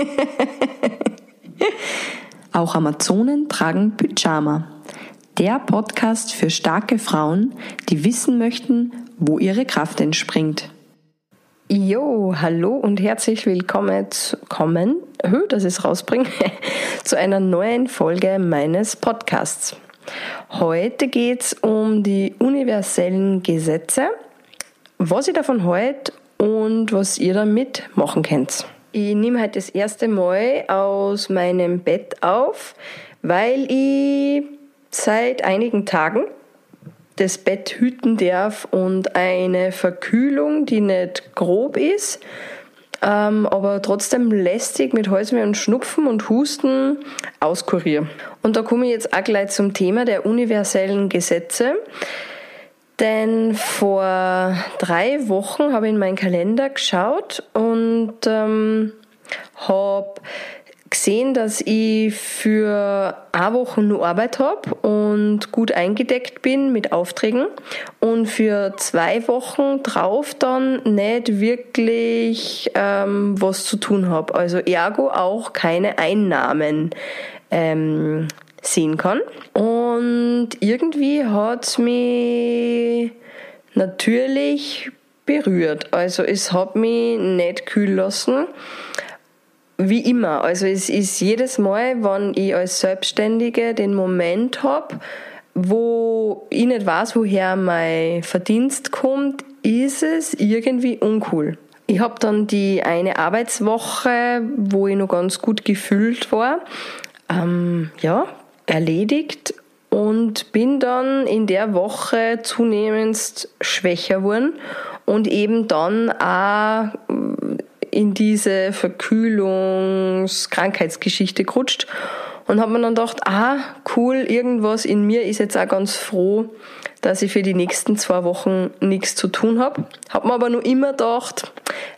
Auch Amazonen tragen Pyjama. Der Podcast für starke Frauen, die wissen möchten, wo ihre Kraft entspringt. Jo, hallo und herzlich willkommen, zu, kommen, dass ich es rausbringe, zu einer neuen Folge meines Podcasts. Heute geht es um die universellen Gesetze, was ich davon halte und was ihr damit machen könnt. Ich nehme heute das erste Mal aus meinem Bett auf, weil ich seit einigen Tagen das Bett hüten darf und eine Verkühlung, die nicht grob ist, ähm, aber trotzdem lästig mit Halsweh und Schnupfen und Husten auskuriere. Und da komme ich jetzt auch gleich zum Thema der universellen Gesetze. Denn vor drei Wochen habe ich in meinen Kalender geschaut und ähm, habe gesehen, dass ich für eine Woche nur Arbeit habe und gut eingedeckt bin mit Aufträgen und für zwei Wochen drauf dann nicht wirklich ähm, was zu tun habe. Also ergo auch keine Einnahmen ähm, sehen kann. Und irgendwie hat es mich natürlich berührt. Also es hat mich nicht kühl lassen. Wie immer. Also es ist jedes Mal, wenn ich als Selbstständige den Moment habe, wo ich nicht weiß, woher mein Verdienst kommt, ist es irgendwie uncool. Ich habe dann die eine Arbeitswoche, wo ich noch ganz gut gefüllt war, ähm, ja, erledigt und bin dann in der Woche zunehmend schwächer geworden und eben dann auch in diese Verkühlungs-Krankheitsgeschichte gerutscht und habe mir dann gedacht, ah, cool, irgendwas in mir ist jetzt auch ganz froh, dass ich für die nächsten zwei Wochen nichts zu tun habe. Habe mir aber nur immer gedacht,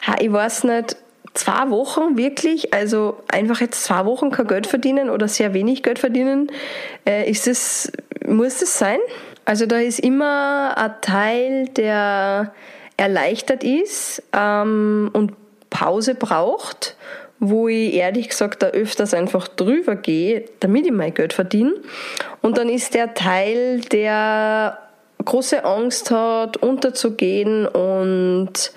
ha, ich weiß nicht, zwei Wochen wirklich, also einfach jetzt zwei Wochen kein Geld verdienen oder sehr wenig Geld verdienen, äh, ist es, muss es sein? Also da ist immer ein Teil, der erleichtert ist ähm, und Pause braucht, wo ich ehrlich gesagt da öfters einfach drüber gehe, damit ich mein Geld verdiene. Und dann ist der Teil, der große Angst hat, unterzugehen und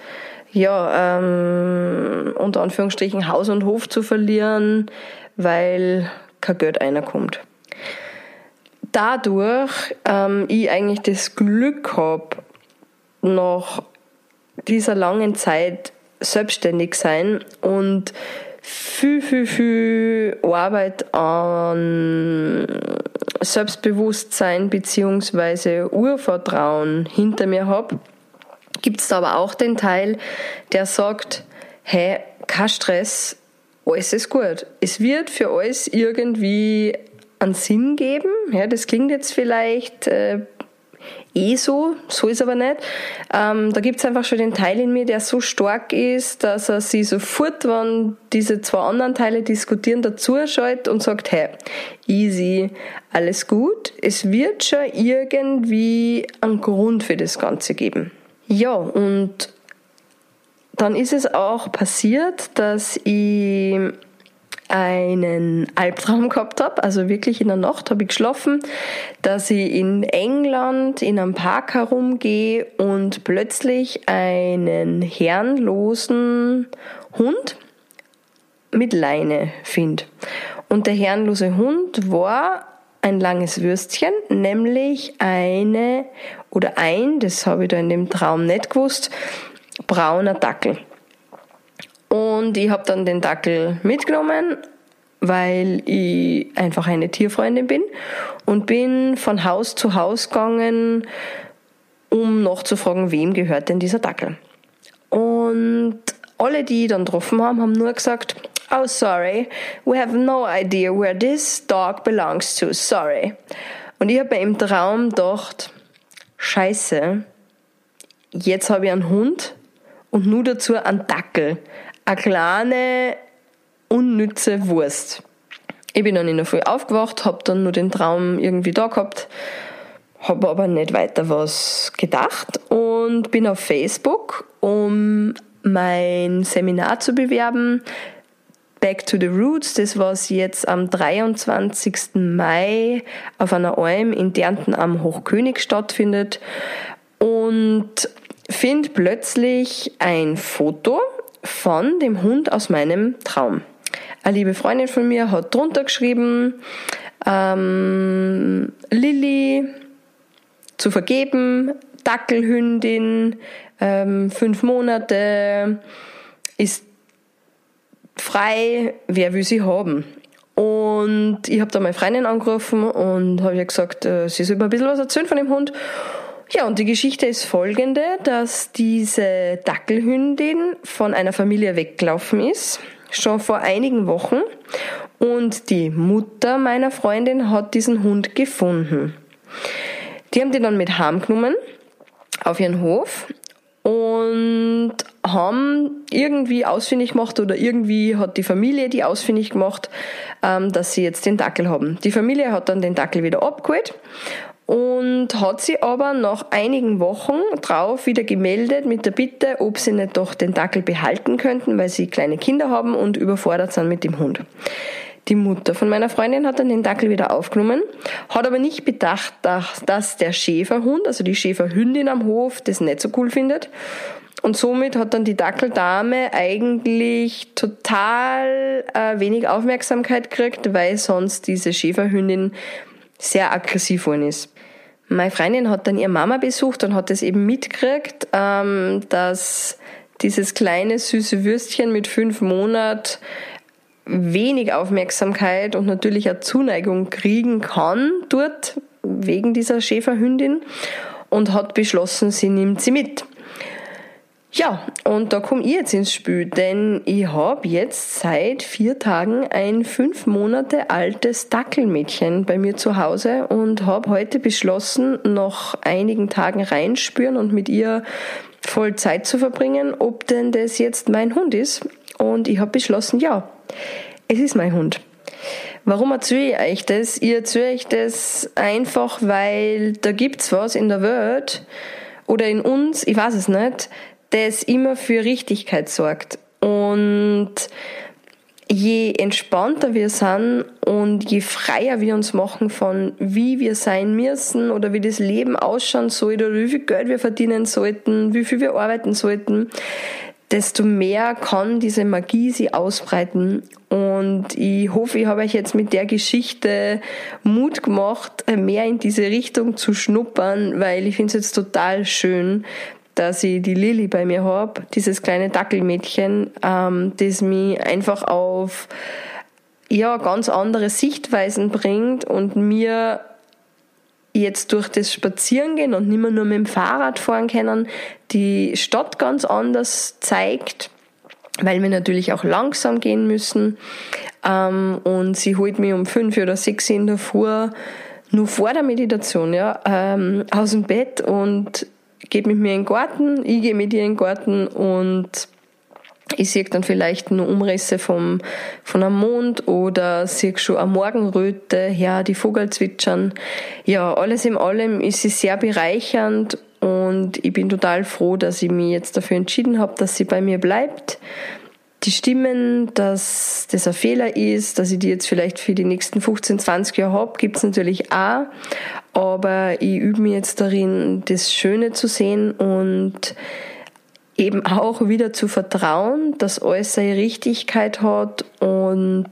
ja, ähm, unter Anführungsstrichen Haus und Hof zu verlieren, weil kein Geld kommt. Dadurch ähm, ich eigentlich das Glück habe, nach dieser langen Zeit selbstständig sein und viel, viel, viel Arbeit an Selbstbewusstsein bzw. Urvertrauen hinter mir habe, gibt es aber auch den Teil, der sagt, hey, kein Stress, alles ist gut. Es wird für alles irgendwie einen Sinn geben. Ja, das klingt jetzt vielleicht äh, eh so, so ist aber nicht. Ähm, da gibt es einfach schon den Teil in mir, der so stark ist, dass er sich sofort, wenn diese zwei anderen Teile diskutieren, dazu schaltet und sagt, hey, easy, alles gut. Es wird schon irgendwie einen Grund für das Ganze geben. Ja, und dann ist es auch passiert, dass ich einen Albtraum gehabt habe, also wirklich in der Nacht habe ich geschlafen, dass ich in England in einem Park herumgehe und plötzlich einen herrenlosen Hund mit Leine finde. Und der herrenlose Hund war ein langes Würstchen, nämlich eine oder ein, das habe ich da in dem Traum nicht gewusst, brauner Dackel. Und ich habe dann den Dackel mitgenommen, weil ich einfach eine Tierfreundin bin und bin von Haus zu Haus gegangen, um nachzufragen, wem gehört denn dieser Dackel. Und alle, die ich dann getroffen haben, haben nur gesagt, oh sorry, we have no idea where this dog belongs to, sorry. Und ich habe mir im Traum gedacht, scheiße, jetzt habe ich einen Hund und nur dazu einen Dackel eine kleine, unnütze Wurst. Ich bin dann in der Früh aufgewacht, habe dann nur den Traum irgendwie da gehabt, habe aber nicht weiter was gedacht und bin auf Facebook, um mein Seminar zu bewerben, Back to the Roots, das was jetzt am 23. Mai auf einer Alm in Dernten am Hochkönig stattfindet und finde plötzlich ein Foto von dem Hund aus meinem Traum. Eine liebe Freundin von mir hat drunter geschrieben, ähm, Lilly zu vergeben, Dackelhündin, ähm, fünf Monate, ist frei, wer will sie haben? Und ich habe da meine Freundin angerufen und habe ihr gesagt, äh, sie soll mir ein bisschen was erzählen von dem Hund. Ja, und die Geschichte ist folgende, dass diese Dackelhündin von einer Familie weggelaufen ist, schon vor einigen Wochen. Und die Mutter meiner Freundin hat diesen Hund gefunden. Die haben den dann mit heimgenommen auf ihren Hof und haben irgendwie ausfindig gemacht oder irgendwie hat die Familie die ausfindig gemacht, ähm, dass sie jetzt den Dackel haben. Die Familie hat dann den Dackel wieder abgeholt und hat sie aber nach einigen Wochen drauf wieder gemeldet mit der Bitte, ob sie nicht doch den Dackel behalten könnten, weil sie kleine Kinder haben und überfordert sind mit dem Hund. Die Mutter von meiner Freundin hat dann den Dackel wieder aufgenommen, hat aber nicht bedacht, dass der Schäferhund, also die Schäferhündin am Hof, das nicht so cool findet. Und somit hat dann die Dackeldame eigentlich total äh, wenig Aufmerksamkeit gekriegt, weil sonst diese Schäferhündin sehr aggressiv worden ist. Meine Freundin hat dann ihre Mama besucht und hat es eben mitgekriegt, ähm, dass dieses kleine süße Würstchen mit fünf Monaten wenig Aufmerksamkeit und natürlich auch Zuneigung kriegen kann dort wegen dieser Schäferhündin und hat beschlossen, sie nimmt sie mit. Ja, und da komme ich jetzt ins Spiel, denn ich habe jetzt seit vier Tagen ein fünf Monate altes Dackelmädchen bei mir zu Hause und habe heute beschlossen, nach einigen Tagen reinspüren und mit ihr voll Zeit zu verbringen, ob denn das jetzt mein Hund ist. Und ich habe beschlossen, ja, es ist mein Hund. Warum erzähle ich euch das? Ich erzähle euch das einfach, weil da gibt's was in der Welt oder in uns, ich weiß es nicht, das immer für Richtigkeit sorgt. Und je entspannter wir sind und je freier wir uns machen von wie wir sein müssen oder wie das Leben ausschauen sollte oder wie viel Geld wir verdienen sollten, wie viel wir arbeiten sollten, desto mehr kann diese Magie sie ausbreiten. Und ich hoffe, ich habe euch jetzt mit der Geschichte Mut gemacht, mehr in diese Richtung zu schnuppern, weil ich finde es jetzt total schön, dass ich die Lilly bei mir habe, dieses kleine Dackelmädchen, ähm, das mich einfach auf ja, ganz andere Sichtweisen bringt und mir jetzt durch das Spazierengehen und nicht mehr nur mit dem Fahrrad fahren können, die Stadt ganz anders zeigt, weil wir natürlich auch langsam gehen müssen. Ähm, und sie holt mich um fünf oder sechs in der Früh nur vor der Meditation ja, ähm, aus dem Bett und geht mit mir in den Garten, ich gehe mit ihr in den Garten und ich sehe dann vielleicht nur Umrisse vom, von einem Mond oder sehe schon eine Morgenröte, ja, die Vogel zwitschern. Ja, alles in allem ist sie sehr bereichernd und ich bin total froh, dass ich mich jetzt dafür entschieden habe, dass sie bei mir bleibt. Die Stimmen, dass das ein Fehler ist, dass ich die jetzt vielleicht für die nächsten 15, 20 Jahre habe, gibt es natürlich auch. Aber ich übe mich jetzt darin, das Schöne zu sehen und eben auch wieder zu vertrauen, dass alles seine Richtigkeit hat und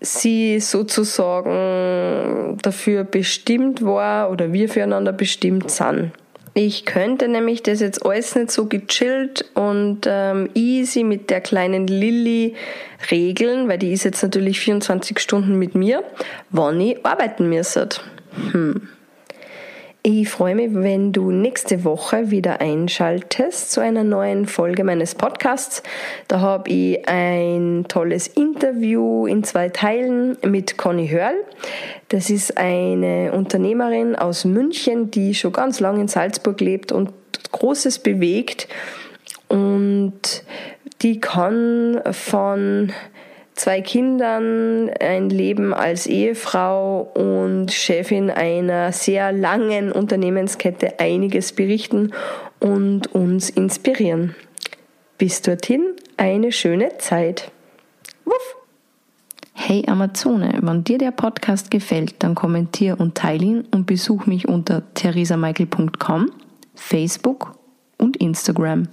sie sozusagen dafür bestimmt war oder wir füreinander bestimmt sind. Ich könnte nämlich das jetzt alles nicht so gechillt und ähm, easy mit der kleinen Lilly regeln, weil die ist jetzt natürlich 24 Stunden mit mir, wann ich arbeiten müsste. Hm. Ich freue mich, wenn du nächste Woche wieder einschaltest zu einer neuen Folge meines Podcasts. Da habe ich ein tolles Interview in zwei Teilen mit Conny Hörl. Das ist eine Unternehmerin aus München, die schon ganz lange in Salzburg lebt und Großes bewegt. Und die kann von zwei Kindern, ein Leben als Ehefrau und Chefin einer sehr langen Unternehmenskette einiges berichten und uns inspirieren. Bis dorthin eine schöne Zeit. Wuff! Hey Amazone, wenn dir der Podcast gefällt, dann kommentier und teile ihn und besuch mich unter theresamichael.com, Facebook und Instagram.